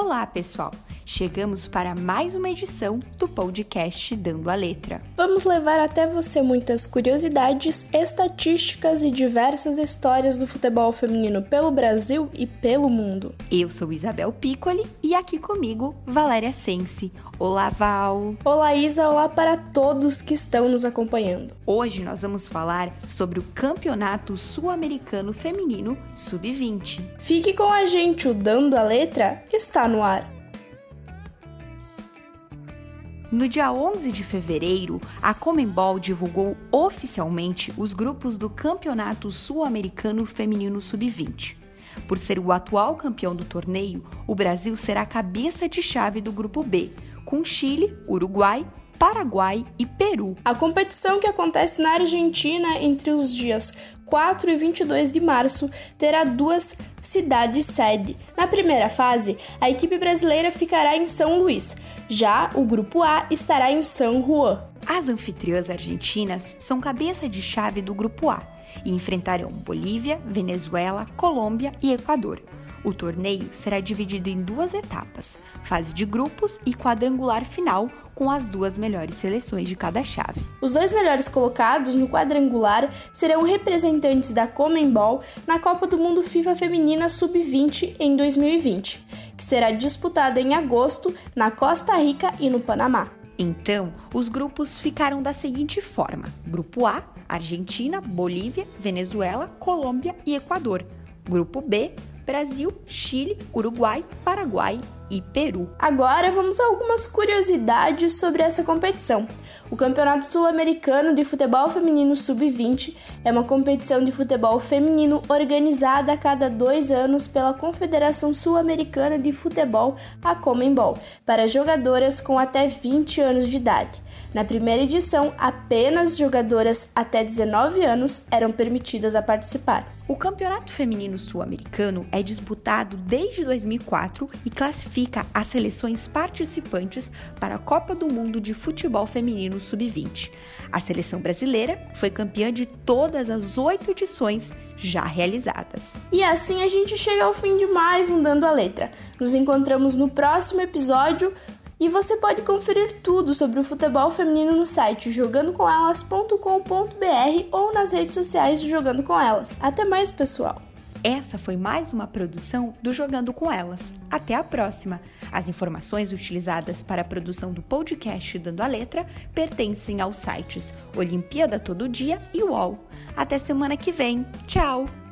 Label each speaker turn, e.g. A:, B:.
A: Olá, pessoal! Chegamos para mais uma edição do podcast Dando a Letra.
B: Vamos levar até você muitas curiosidades, estatísticas e diversas histórias do futebol feminino pelo Brasil e pelo mundo.
A: Eu sou Isabel Piccoli e aqui comigo Valéria Sense. Olá, Val!
B: Olá, Isa! Olá para todos que estão nos acompanhando.
A: Hoje nós vamos falar sobre o Campeonato Sul-Americano Feminino Sub-20.
B: Fique com a gente, o Dando a Letra está no ar.
A: No dia 11 de fevereiro, a Comembol divulgou oficialmente os grupos do Campeonato Sul-Americano Feminino Sub-20. Por ser o atual campeão do torneio, o Brasil será cabeça de chave do grupo B, com Chile, Uruguai, Paraguai e Peru.
B: A competição que acontece na Argentina entre os dias 4 e 22 de março terá duas cidades sede. Na primeira fase, a equipe brasileira ficará em São Luís, já o grupo A estará em São Juan.
A: As anfitriãs argentinas são cabeça de chave do grupo A e enfrentarão Bolívia, Venezuela, Colômbia e Equador. O torneio será dividido em duas etapas: fase de grupos e quadrangular final, com as duas melhores seleções de cada chave.
B: Os dois melhores colocados no quadrangular serão representantes da Comembol na Copa do Mundo FIFA Feminina Sub-20 em 2020, que será disputada em agosto na Costa Rica e no Panamá.
A: Então, os grupos ficaram da seguinte forma: Grupo A, Argentina, Bolívia, Venezuela, Colômbia e Equador. Grupo B, Brasil, Chile, Uruguai, Paraguai e Peru.
B: Agora vamos a algumas curiosidades sobre essa competição. O Campeonato Sul-Americano de Futebol Feminino Sub-20 é uma competição de futebol feminino organizada a cada dois anos pela Confederação Sul-Americana de Futebol, a Comembol, para jogadoras com até 20 anos de idade. Na primeira edição, apenas jogadoras até 19 anos eram permitidas a participar.
A: O Campeonato Feminino Sul-Americano é disputado desde 2004 e classifica as seleções participantes para a Copa do Mundo de Futebol Feminino Sub-20. A seleção brasileira foi campeã de todas as oito edições já realizadas.
B: E assim a gente chega ao fim de mais um Dando a Letra. Nos encontramos no próximo episódio e você pode conferir tudo sobre o futebol feminino no site jogandocomelas.com.br ou nas redes sociais do Jogando com Elas. Até mais, pessoal!
A: Essa foi mais uma produção do Jogando com Elas. Até a próxima! As informações utilizadas para a produção do podcast Dando a Letra pertencem aos sites Olimpíada Todo Dia e UOL. Até semana que vem. Tchau!